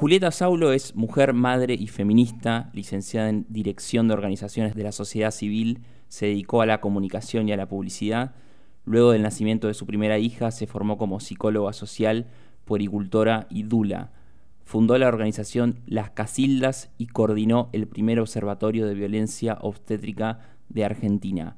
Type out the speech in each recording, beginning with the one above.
Julieta Saulo es mujer, madre y feminista, licenciada en Dirección de Organizaciones de la Sociedad Civil, se dedicó a la comunicación y a la publicidad. Luego del nacimiento de su primera hija, se formó como psicóloga social, puericultora y dula. Fundó la organización Las Casildas y coordinó el primer observatorio de violencia obstétrica de Argentina.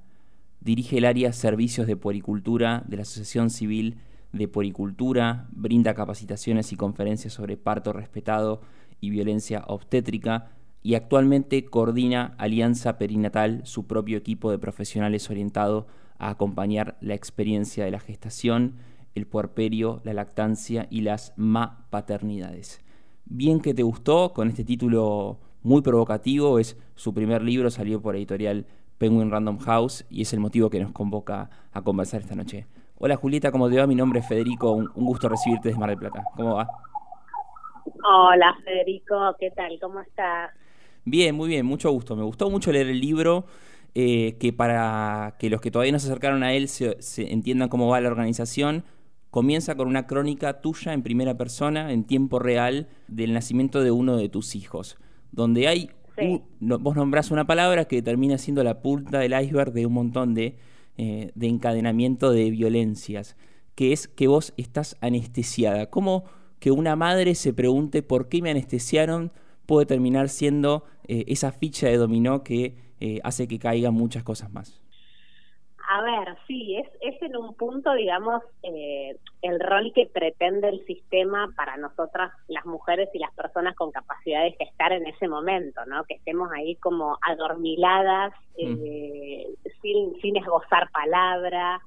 Dirige el área Servicios de Puericultura de la Asociación Civil de Poricultura, brinda capacitaciones y conferencias sobre parto respetado y violencia obstétrica y actualmente coordina Alianza Perinatal, su propio equipo de profesionales orientado a acompañar la experiencia de la gestación, el puerperio, la lactancia y las ma paternidades. Bien que te gustó con este título muy provocativo, es su primer libro, salió por editorial Penguin Random House y es el motivo que nos convoca a conversar esta noche. Hola Julieta, ¿cómo te va? Mi nombre es Federico, un, gusto recibirte desde Mar del Plata. ¿Cómo va? Hola Federico, ¿qué tal? ¿Cómo estás? Bien, muy bien, mucho gusto. Me gustó mucho leer el libro, eh, que para que los que todavía no se acercaron a él se, entiendan cómo va la organización, comienza con una crónica tuya en primera persona, en tiempo real, del nacimiento de uno de tus hijos, donde hay, vos nombrás una palabra que termina siendo la punta del iceberg de un montón de eh, de encadenamiento de violencias, que es que vos estás anestesiada. ¿Cómo que una madre se pregunte por qué me anestesiaron puede terminar siendo eh, esa ficha de dominó que eh, hace que caigan muchas cosas más? A ver, sí, es, es en un punto, digamos, eh, el rol que pretende el sistema para nosotras, las mujeres y las personas con capacidad de gestar en ese momento, ¿no? Que estemos ahí como adormiladas, mm. eh, sin, sin esbozar palabra,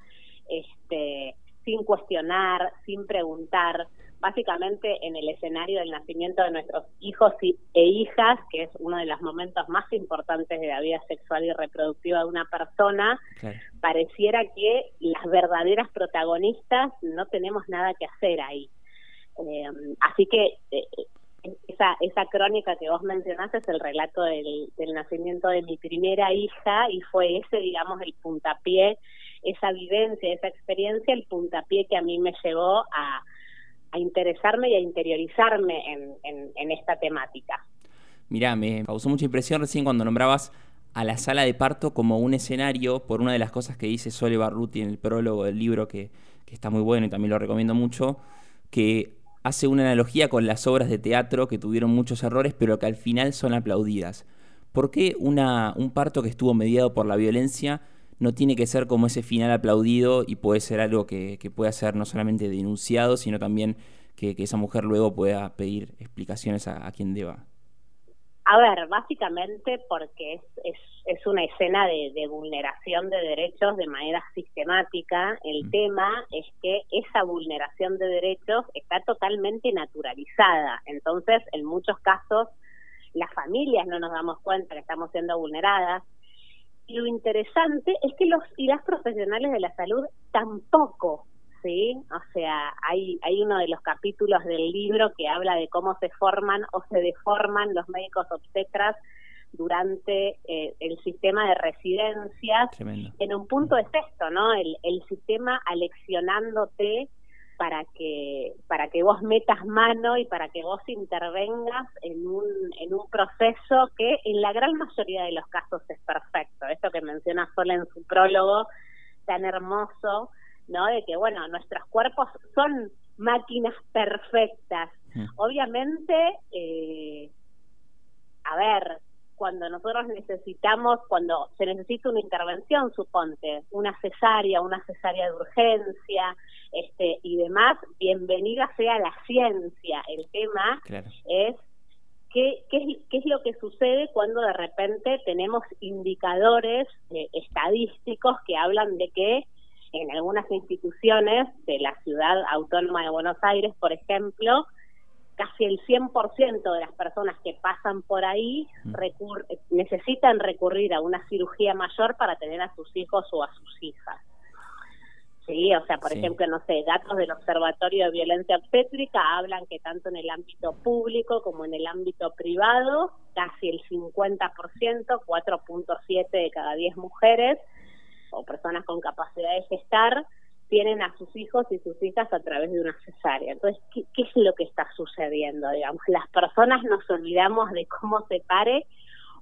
este, sin cuestionar, sin preguntar básicamente en el escenario del nacimiento de nuestros hijos e hijas, que es uno de los momentos más importantes de la vida sexual y reproductiva de una persona, pareciera que las verdaderas protagonistas no tenemos nada que hacer ahí. Eh, así que eh, esa, esa crónica que vos mencionaste es el relato del, del nacimiento de mi primera hija y fue ese, digamos, el puntapié, esa vivencia, esa experiencia, el puntapié que a mí me llevó a a interesarme y a interiorizarme en, esta temática. Mirá, me causó mucha impresión recién cuando nombrabas a la sala de parto como un escenario por una de las cosas que dice Sole Barruti en el prólogo del libro, que, está muy bueno y también lo recomiendo mucho, que hace una analogía con las obras de teatro que tuvieron muchos errores, pero que al final son aplaudidas. ¿Por qué una, un parto que estuvo mediado por la violencia no tiene que ser como ese final aplaudido y puede ser algo que, pueda ser no solamente denunciado, sino también que, esa mujer luego pueda pedir explicaciones a, quien deba. A ver, básicamente porque es, es, una escena de, vulneración de derechos de manera sistemática. El mm. tema es que esa vulneración de derechos está totalmente naturalizada. Entonces, en muchos casos, las familias no nos damos cuenta que estamos siendo vulneradas, lo interesante es que los y las profesionales de la salud tampoco, ¿sí? O sea, hay, hay uno de los capítulos del libro que habla de cómo se forman o se deforman los médicos obstetras durante eh, el sistema de residencias. En un punto es esto, ¿no? El, el sistema aleccionándote para que para que vos metas mano y para que vos intervengas en un en un proceso que en la gran mayoría de los casos es perfecto. Esto que menciona Sola en su prólogo tan hermoso no de que bueno nuestros cuerpos son máquinas perfectas. Mm. obviamente eh, a ver cuando nosotros necesitamos, cuando se necesita una intervención, suponte, una cesárea, una cesárea de urgencia, este y demás, bienvenida sea la ciencia. El tema es ¿Qué, qué, es, qué es lo que sucede cuando de repente tenemos indicadores eh, estadísticos que hablan de que en algunas instituciones de la ciudad autónoma de Buenos Aires, por ejemplo, casi el 100% de las personas que pasan por ahí mm. necesitan recurrir a una cirugía mayor para tener a sus hijos o a sus hijas. Sí, o sea, por ejemplo, no sé, datos del Observatorio de Violencia Obstétrica hablan que tanto en el ámbito público como en el ámbito privado, casi el 50%, 4.7 de cada 10 mujeres o personas con capacidad de gestar, tienen a sus hijos y sus hijas a través de una cesárea. Entonces, ¿qué, qué es lo que está sucediendo? Digamos, las personas nos olvidamos de cómo se pare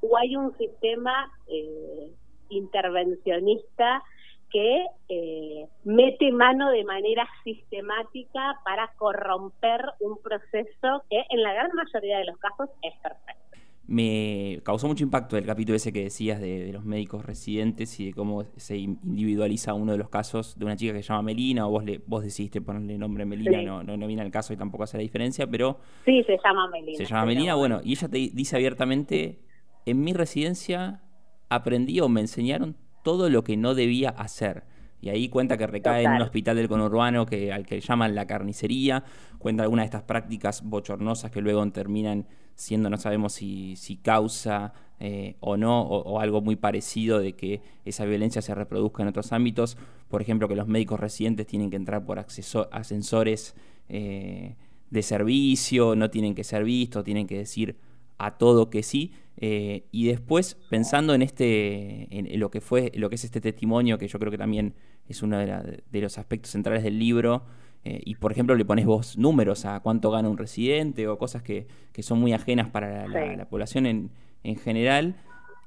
o hay un sistema eh, intervencionista que eh, mete mano de manera sistemática para corromper un proceso que en la gran mayoría de los casos es perfecto. Me causó mucho impacto el capítulo ese que decías de, los médicos residentes y de cómo se individualiza uno de los casos de una chica que se llama Melina, o vos le, vos decidiste ponerle nombre Melina, no, no, viene al caso y tampoco hace la diferencia, pero... Sí, se llama Melina. Se llama Melina, bueno, y ella te dice abiertamente, en mi residencia aprendí o me enseñaron todo lo que no debía hacer. Y ahí cuenta que recae en un hospital del conurbano que, al que llaman la carnicería, cuenta algunas de estas prácticas bochornosas que luego terminan siendo, no sabemos si, si causa eh, o no, o, algo muy parecido de que esa violencia se reproduzca en otros ámbitos. Por ejemplo, que los médicos residentes tienen que entrar por ascensores eh, de servicio, no tienen que ser vistos, tienen que decir a todo que sí. Eh, y después, pensando en este, en lo que fue, lo que es este testimonio, que yo creo que también es uno de, los aspectos centrales del libro, eh, y por ejemplo le pones vos números a cuánto gana un residente o cosas que, son muy ajenas para la, población en, en, general.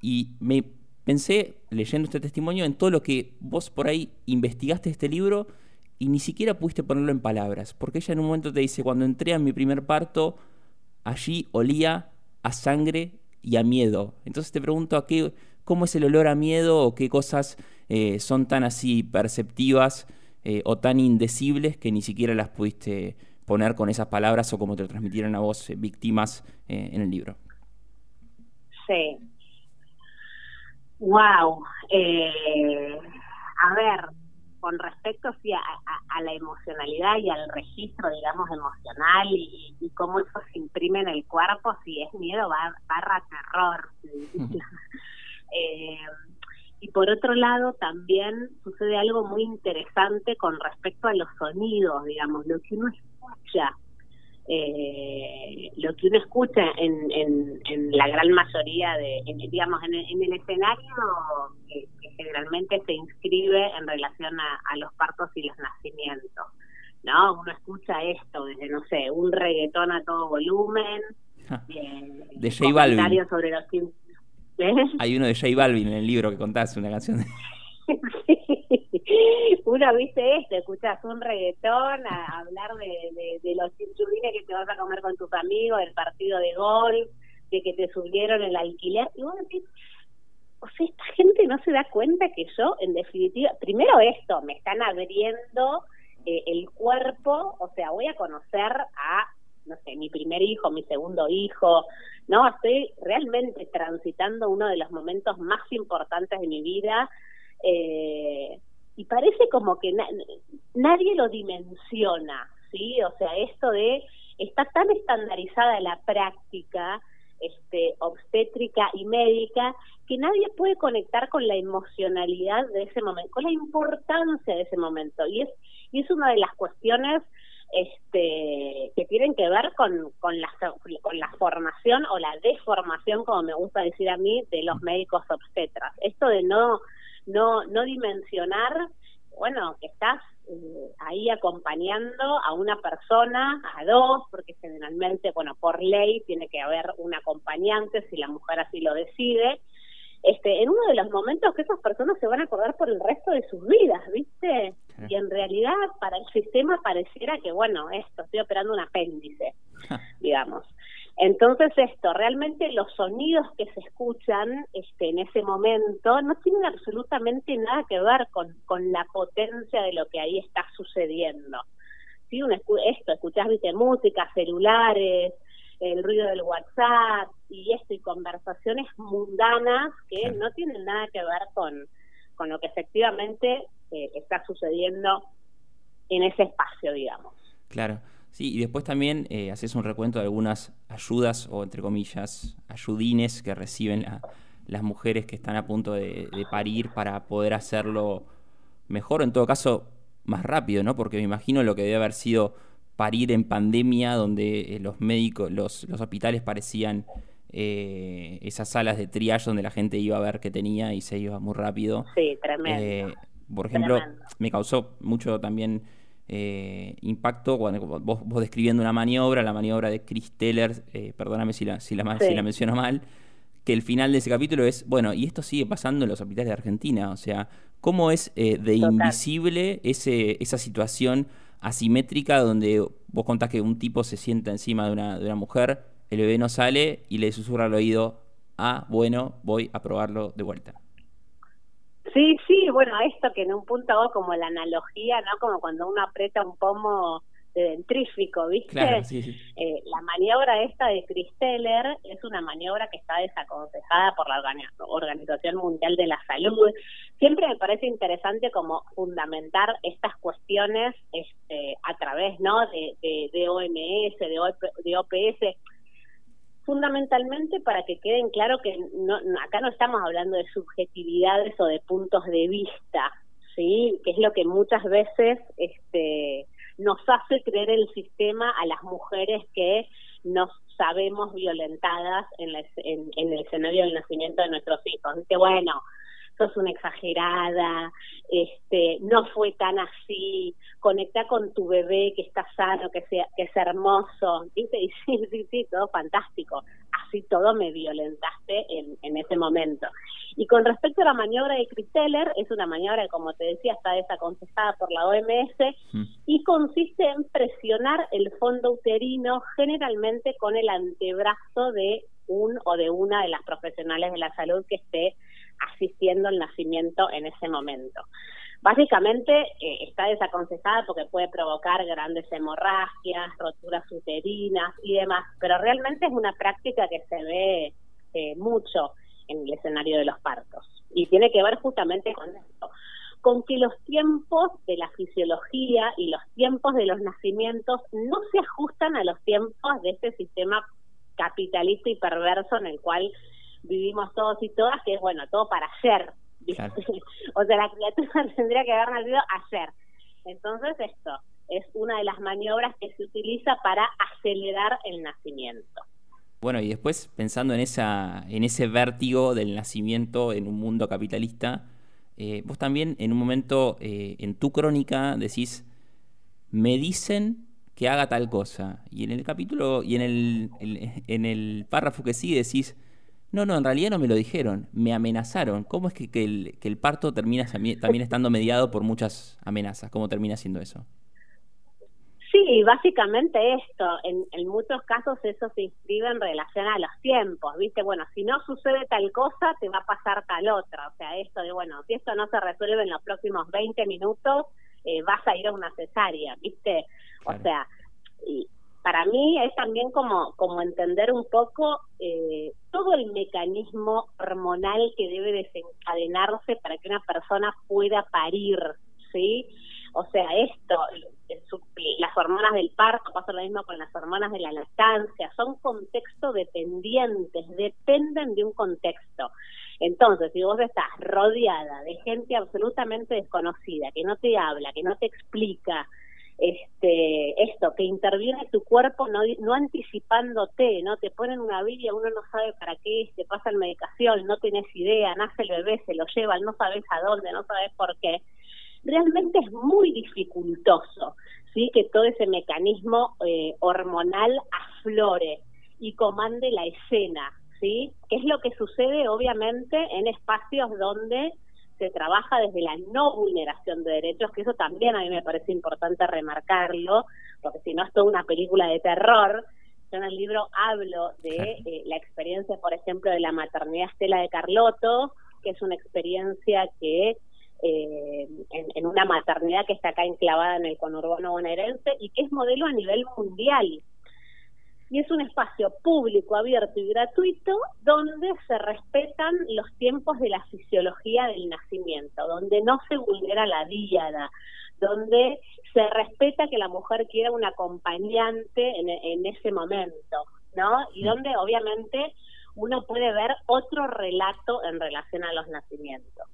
Y me pensé, leyendo este testimonio, en todo lo que vos por ahí investigaste este libro y ni siquiera pudiste ponerlo en palabras, porque ella en un momento te dice, cuando entré a mi primer parto, allí olía a sangre y a miedo. Entonces te pregunto a qué, cómo es el olor a miedo o qué cosas eh, son tan así perceptivas eh, o tan indecibles que ni siquiera las pudiste poner con esas palabras o como te lo transmitieron a vos eh, víctimas en el libro. Sí. Wow. a ver, con respecto sí, a, la emocionalidad y al registro, digamos, emocional y, cómo eso se imprime en el cuerpo, si es miedo barra terror. eh, por otro lado, también sucede algo muy interesante con respecto a los sonidos, digamos, lo que uno escucha eh, lo que uno escucha en, en, la gran mayoría de, digamos, en el, escenario que, generalmente se inscribe en relación a, los partos y los nacimientos, ¿no? Uno escucha esto desde, no sé, un reggaetón a todo volumen, eh, de J Balvin. Sobre los... ¿Eh? Hay uno de J Balvin en el libro que contaste, una canción de... Uno viste esto, escuchas un reggaetón, a hablar de, de, los chinchulines que te vas a comer con tus amigos, del partido de golf, de que te subieron el alquiler, y vos decís, o sea, esta gente no se da cuenta que yo, en definitiva, primero esto, me están abriendo eh, el cuerpo, o sea, voy a conocer a, no sé, mi primer hijo, mi segundo hijo, ¿no? Estoy realmente transitando uno de los momentos más importantes de mi vida, eh, y parece como que nadie lo dimensiona, ¿sí? O sea, esto de está tan estandarizada la práctica este obstétrica y médica que nadie puede conectar con la emocionalidad de ese momento, con la importancia de ese momento y es y es una de las cuestiones este que tienen que ver con, con la con la formación o la deformación como me gusta decir a mí de los médicos obstetras esto de no no, no dimensionar, bueno, que estás eh, ahí acompañando a una persona, a dos, porque generalmente, bueno, por ley tiene que haber un acompañante si la mujer así lo decide, este, en uno de los momentos que esas personas se van a acordar por el resto de sus vidas, ¿viste? Y en realidad para el sistema pareciera que, bueno, esto, estoy operando un apéndice, digamos. Entonces esto, realmente los sonidos que se escuchan este, en ese momento no tienen absolutamente nada que ver con, con la potencia de lo que ahí está sucediendo. ¿Sí? Un, esto, escuchás, viste, música, celulares, el ruido del WhatsApp y esto, y conversaciones mundanas que no tienen nada que ver con, con lo que efectivamente eh, está sucediendo en ese espacio, digamos. Claro. Sí, y después también eh, haces un recuento de algunas ayudas o, entre comillas, ayudines que reciben las mujeres que están a punto de, parir para poder hacerlo mejor, en todo caso, más rápido, ¿no? Porque me imagino lo que debe haber sido parir en pandemia, donde eh, los médicos, los, los hospitales parecían eh, esas salas de triage donde la gente iba a ver qué tenía y se iba muy rápido. Sí, tremendo. Por ejemplo, me causó mucho también eh, impacto cuando vos, vos, describiendo una maniobra, la maniobra de Chris Teller, eh, perdóname si la, si, la, si la menciono mal, que el final de ese capítulo es, bueno, y esto sigue pasando en los hospitales de Argentina, o sea, ¿cómo es eh, de invisible ese, esa situación asimétrica donde vos contás que un tipo se sienta encima de una, de una mujer, el bebé no sale y le susurra al oído, ah, bueno, voy a probarlo de vuelta? Sí, sí, bueno, esto que en un punto hago como la analogía, ¿no? Como cuando uno aprieta un pomo de dentrífico, ¿viste? Eh, la maniobra esta de Christeller es una maniobra que está desaconsejada por la Organización Mundial de la Salud. Siempre me parece interesante como fundamentar estas cuestiones este, a través, ¿no? De, de, OMS, de, de OPS fundamentalmente para que queden claro que no, acá no estamos hablando de subjetividades o de puntos de vista, ¿sí? Que es lo que muchas veces este, nos hace creer el sistema a las mujeres que nos sabemos violentadas en, en, el escenario del nacimiento de nuestros hijos. Dice, bueno, sos una exagerada, este, no fue tan así, conecta con tu bebé que está sano, que, sea, que es hermoso, ¿viste? Y sí, sí, sí, todo fantástico. Así todo me violentaste en, en ese momento. Y con respecto a la maniobra de Christeller, es una maniobra que, como te decía, está desaconsejada por la OMS mm. y consiste en presionar el fondo uterino generalmente con el antebrazo de un o de una de las profesionales de la salud que esté asistiendo al nacimiento en ese momento. Básicamente eh, está desaconsejada porque puede provocar grandes hemorragias, roturas uterinas y demás, pero realmente es una práctica que se ve eh, mucho en el escenario de los partos y tiene que ver justamente con esto, con que los tiempos de la fisiología y los tiempos de los nacimientos no se ajustan a los tiempos de este sistema capitalista y perverso en el cual vivimos todos y todas, que es bueno, todo para ayer. o sea, la criatura tendría que haber nacido ayer. Entonces esto es una de las maniobras que se utiliza para acelerar el nacimiento. Bueno, y después pensando en esa, en ese vértigo del nacimiento en un mundo capitalista, eh, vos también en un momento eh, en tu crónica decís, me dicen que haga tal cosa. Y en el capítulo y en el, en el párrafo que sigue decís, no, no, en realidad no me lo dijeron, me amenazaron. ¿Cómo es que, el, que el, parto termina también estando mediado por muchas amenazas? ¿Cómo termina siendo eso? Sí, básicamente esto. En, en, muchos casos eso se inscribe en relación a los tiempos, ¿viste? Bueno, si no sucede tal cosa, te va a pasar tal otra. O sea, esto de, bueno, si esto no se resuelve en los próximos 20 minutos, eh, vas a ir a una cesárea, ¿viste? O sea, y, para mí es también como, como entender un poco eh, todo el mecanismo hormonal que debe desencadenarse para que una persona pueda parir, ¿sí? O sea, esto, las hormonas del parto, pasa lo mismo con las hormonas de la lactancia, son contexto dependientes, dependen de un contexto. Entonces, si vos estás rodeada de gente absolutamente desconocida, que no te habla, que no te explica, este esto que interviene tu cuerpo no, no anticipándote no te ponen una villa uno no sabe para qué es te pasan medicación no tienes idea nace el bebé se lo llevan no sabes a dónde no sabes por qué. Realmente es muy dificultoso sí que todo ese mecanismo eh, hormonal aflore y comande la escena sí que es lo que sucede obviamente en espacios donde se trabaja desde la no vulneración de derechos, que eso también a mí me parece importante remarcarlo, porque si no es toda una película de terror. Yo en el libro hablo de eh, la experiencia, por ejemplo, de la maternidad Estela de Carlotto, que es una experiencia que eh, en, en, una maternidad que está acá enclavada en el conurbano bonaerense y que es modelo a nivel mundial y es un espacio público, abierto y gratuito donde se respetan los tiempos de la fisiología del nacimiento, donde no se vulnera la diada, donde se respeta que la mujer quiera un acompañante en, ese momento, ¿no? Y donde obviamente uno puede ver otro relato en relación a los nacimientos.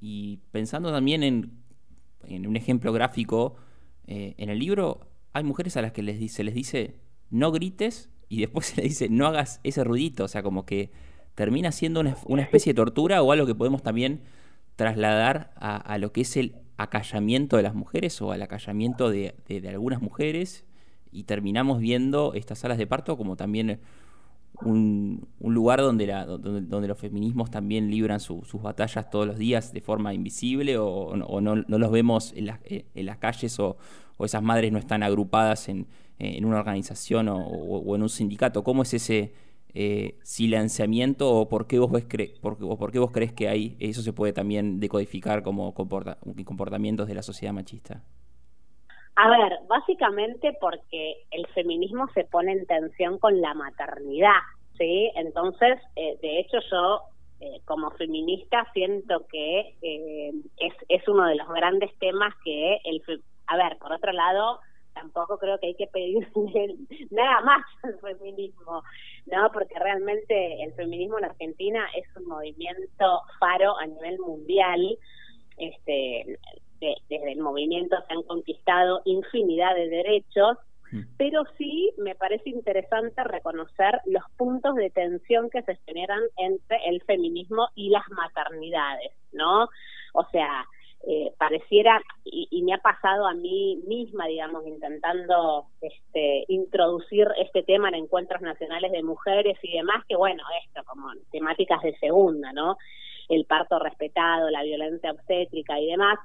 Y pensando también en, un ejemplo gráfico, eh, en el libro hay mujeres a las que les se les dice no grites y después se le dice no hagas ese ruidito, o sea, como que termina siendo una, especie de tortura o algo que podemos también trasladar a, lo que es el acallamiento de las mujeres o al acallamiento de, algunas mujeres. Y terminamos viendo estas salas de parto como también un, lugar donde, la, donde, los feminismos también libran sus batallas todos los días de forma invisible o, no, los vemos en, en las calles o, esas madres no están agrupadas en, una organización o, en un sindicato. ¿Cómo es ese eh, silenciamiento o por qué vos ves por, por qué vos crees que hay eso se puede también decodificar como comportamientos de la sociedad machista? A ver, básicamente porque el feminismo se pone en tensión con la maternidad, ¿sí? Entonces, eh, de hecho yo eh, como feminista siento que es, es uno de los grandes temas que el... A ver, por otro lado, tampoco creo que hay que pedir nada más al feminismo, ¿no? Porque realmente el feminismo en Argentina es un movimiento faro a nivel mundial. Este, desde el movimiento se han conquistado infinidad de derechos, pero sí me parece interesante reconocer los puntos de tensión que se generan entre el feminismo y las maternidades, ¿no? O sea, eh, pareciera, y, me ha pasado a mí misma, digamos, intentando este, introducir este tema en encuentros nacionales de mujeres y demás, que bueno, esto como temáticas de segunda, ¿no? El parto respetado, la violencia obstétrica y demás.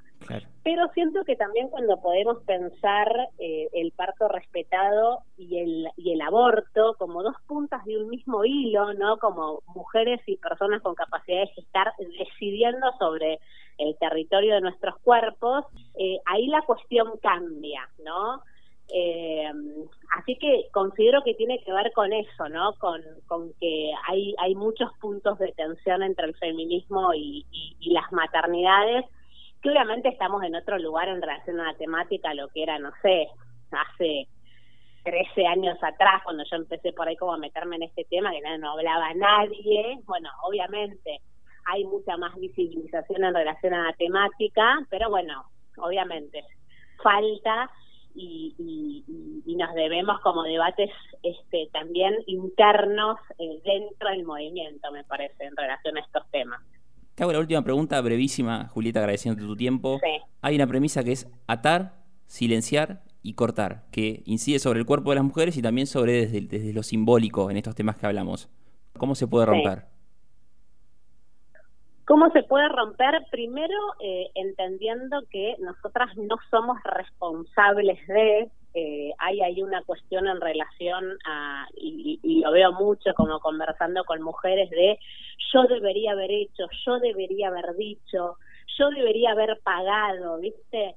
Pero siento que también cuando podemos pensar eh, el parto respetado y el, y el aborto como dos puntas de un mismo hilo, ¿no? Como mujeres y personas con capacidad de estar decidiendo sobre el territorio de nuestros cuerpos, eh, ahí la cuestión cambia, ¿no? Eh, así que considero que tiene que ver con eso, ¿no? Con, con que hay, hay muchos puntos de tensión entre el feminismo y, las maternidades, que obviamente estamos en otro lugar en relación a la temática, lo que era, no sé, hace 13 años atrás, cuando yo empecé por ahí como a meterme en este tema, que no, no hablaba nadie, bueno, obviamente hay mucha más visibilización en relación a la temática, pero bueno, obviamente falta y, nos debemos como debates este, también internos eh, dentro del movimiento, me parece, en relación a estos temas. Te hago la última pregunta, brevísima, Julieta, agradeciendo tu tiempo. Hay una premisa que es atar, silenciar y cortar, que incide sobre el cuerpo de las mujeres y también sobre desde, lo simbólico en estos temas que hablamos. ¿Cómo se puede romper? ¿Cómo se puede romper? Primero, eh, entendiendo que nosotras no somos responsables de, eh, hay ahí una cuestión en relación a, y, y, lo veo mucho como conversando con mujeres, de yo debería haber hecho, yo debería haber dicho, yo debería haber pagado, ¿viste?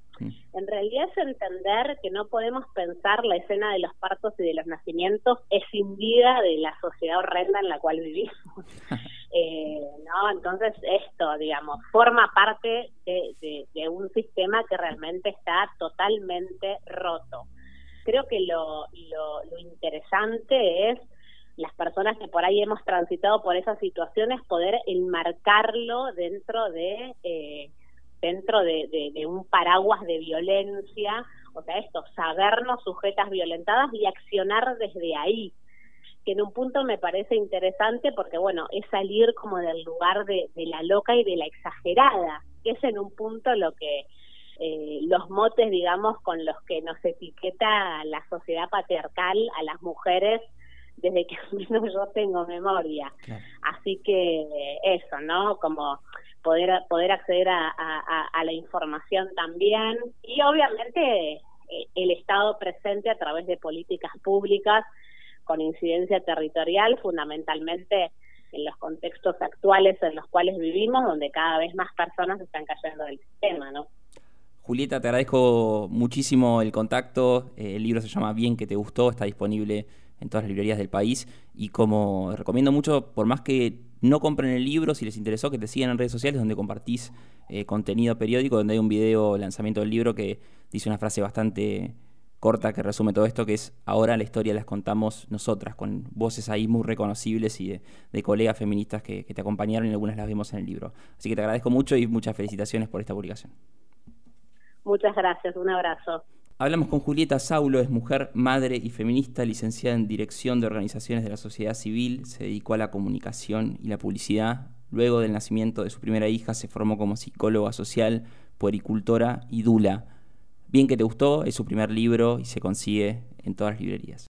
En realidad es entender que no podemos pensar la escena de los partos y de los nacimientos escindida de la sociedad horrenda en la cual vivimos. eh, no, entonces esto, digamos, forma parte de, de, un sistema que realmente está totalmente roto. Creo que lo, lo, lo interesante es las personas que por ahí hemos transitado por esas situaciones poder enmarcarlo dentro de eh, dentro de, un paraguas de violencia o sea esto sabernos sujetas violentadas y accionar desde ahí que en un punto me parece interesante porque bueno es salir como del lugar de, de la loca y de la exagerada que es en un punto lo que eh, los motes digamos con los que nos etiqueta la sociedad patriarcal a las mujeres desde que yo tengo memoria. Así que eso, ¿no? Como poder poder acceder a, a, la información también y obviamente eh, el Estado presente a través de políticas públicas con incidencia territorial, fundamentalmente en los contextos actuales en los cuales vivimos, donde cada vez más personas están cayendo del sistema, ¿no? Julieta, te agradezco muchísimo el contacto. Eh, el libro se llama Bien que te gustó, está disponible en todas las librerías del país. Y como recomiendo mucho, por más que no compren el libro, si les interesó, que te sigan en redes sociales donde compartís eh, contenido periódico, donde hay un video lanzamiento del libro que dice una frase bastante corta que resume todo esto, que es ahora la historia las contamos nosotras, con voces ahí muy reconocibles y de, colegas feministas que, que te acompañaron y algunas las vimos en el libro. Así que te agradezco mucho y muchas felicitaciones por esta publicación. Muchas gracias, un abrazo. Hablamos con Julieta Saulo, es mujer, madre y feminista, licenciada en Dirección de Organizaciones de la Sociedad Civil, se dedicó a la comunicación y la publicidad Luego del nacimiento de su primera hija se formó como psicóloga social, puericultora y dula. Bien que te gustó, es su primer libro y se consigue en todas las librerías.